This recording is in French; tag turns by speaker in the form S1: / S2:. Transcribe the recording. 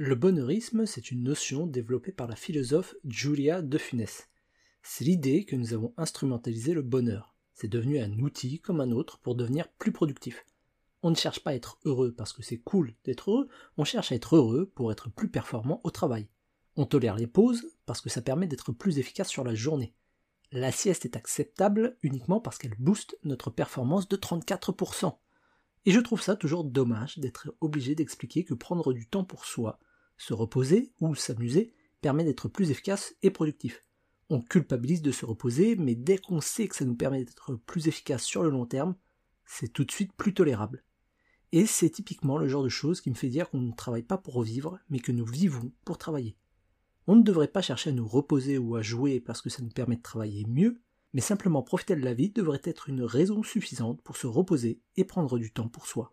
S1: Le bonheurisme, c'est une notion développée par la philosophe Julia de Funès. C'est l'idée que nous avons instrumentalisé le bonheur. C'est devenu un outil comme un autre pour devenir plus productif. On ne cherche pas à être heureux parce que c'est cool d'être heureux, on cherche à être heureux pour être plus performant au travail. On tolère les pauses parce que ça permet d'être plus efficace sur la journée. La sieste est acceptable uniquement parce qu'elle booste notre performance de 34%. Et je trouve ça toujours dommage d'être obligé d'expliquer que prendre du temps pour soi, se reposer ou s'amuser permet d'être plus efficace et productif. On culpabilise de se reposer, mais dès qu'on sait que ça nous permet d'être plus efficace sur le long terme, c'est tout de suite plus tolérable. Et c'est typiquement le genre de choses qui me fait dire qu'on ne travaille pas pour vivre, mais que nous vivons pour travailler. On ne devrait pas chercher à nous reposer ou à jouer parce que ça nous permet de travailler mieux, mais simplement profiter de la vie devrait être une raison suffisante pour se reposer et prendre du temps pour soi.